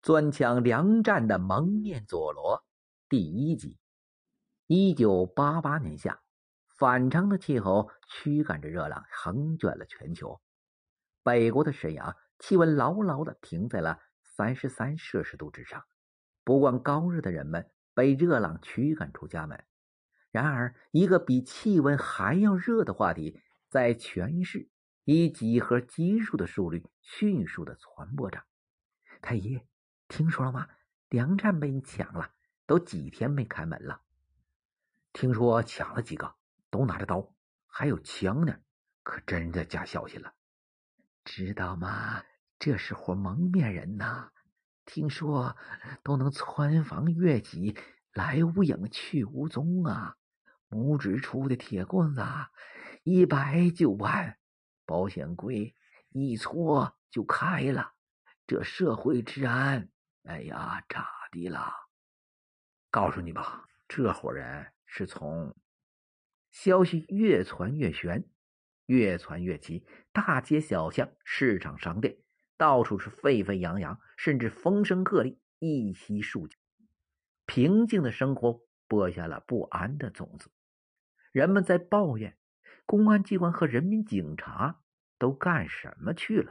钻抢粮站的蒙面佐罗第一集。一九八八年夏，反常的气候驱赶着热浪，横卷了全球。北国的沈阳气温牢牢的停在了三十三摄氏度之上，不惯高热的人们被热浪驱赶出家门。然而，一个比气温还要热的话题，在全市以几何级数的速率迅速的传播着。太爷。听说了吗？粮站被你抢了，都几天没开门了。听说抢了几个，都拿着刀，还有枪呢，可真的假消息了。知道吗？这是伙蒙面人呐，听说都能穿房越脊，来无影去无踪啊。拇指粗的铁棍子，一掰就弯，保险柜一戳就开了。这社会治安。哎呀，咋的了？告诉你吧，这伙人是从……消息越传越悬，越传越急，大街小巷、市场、商店，到处是沸沸扬扬，甚至风声鹤唳，一息数九。平静的生活播下了不安的种子，人们在抱怨公安机关和人民警察都干什么去了。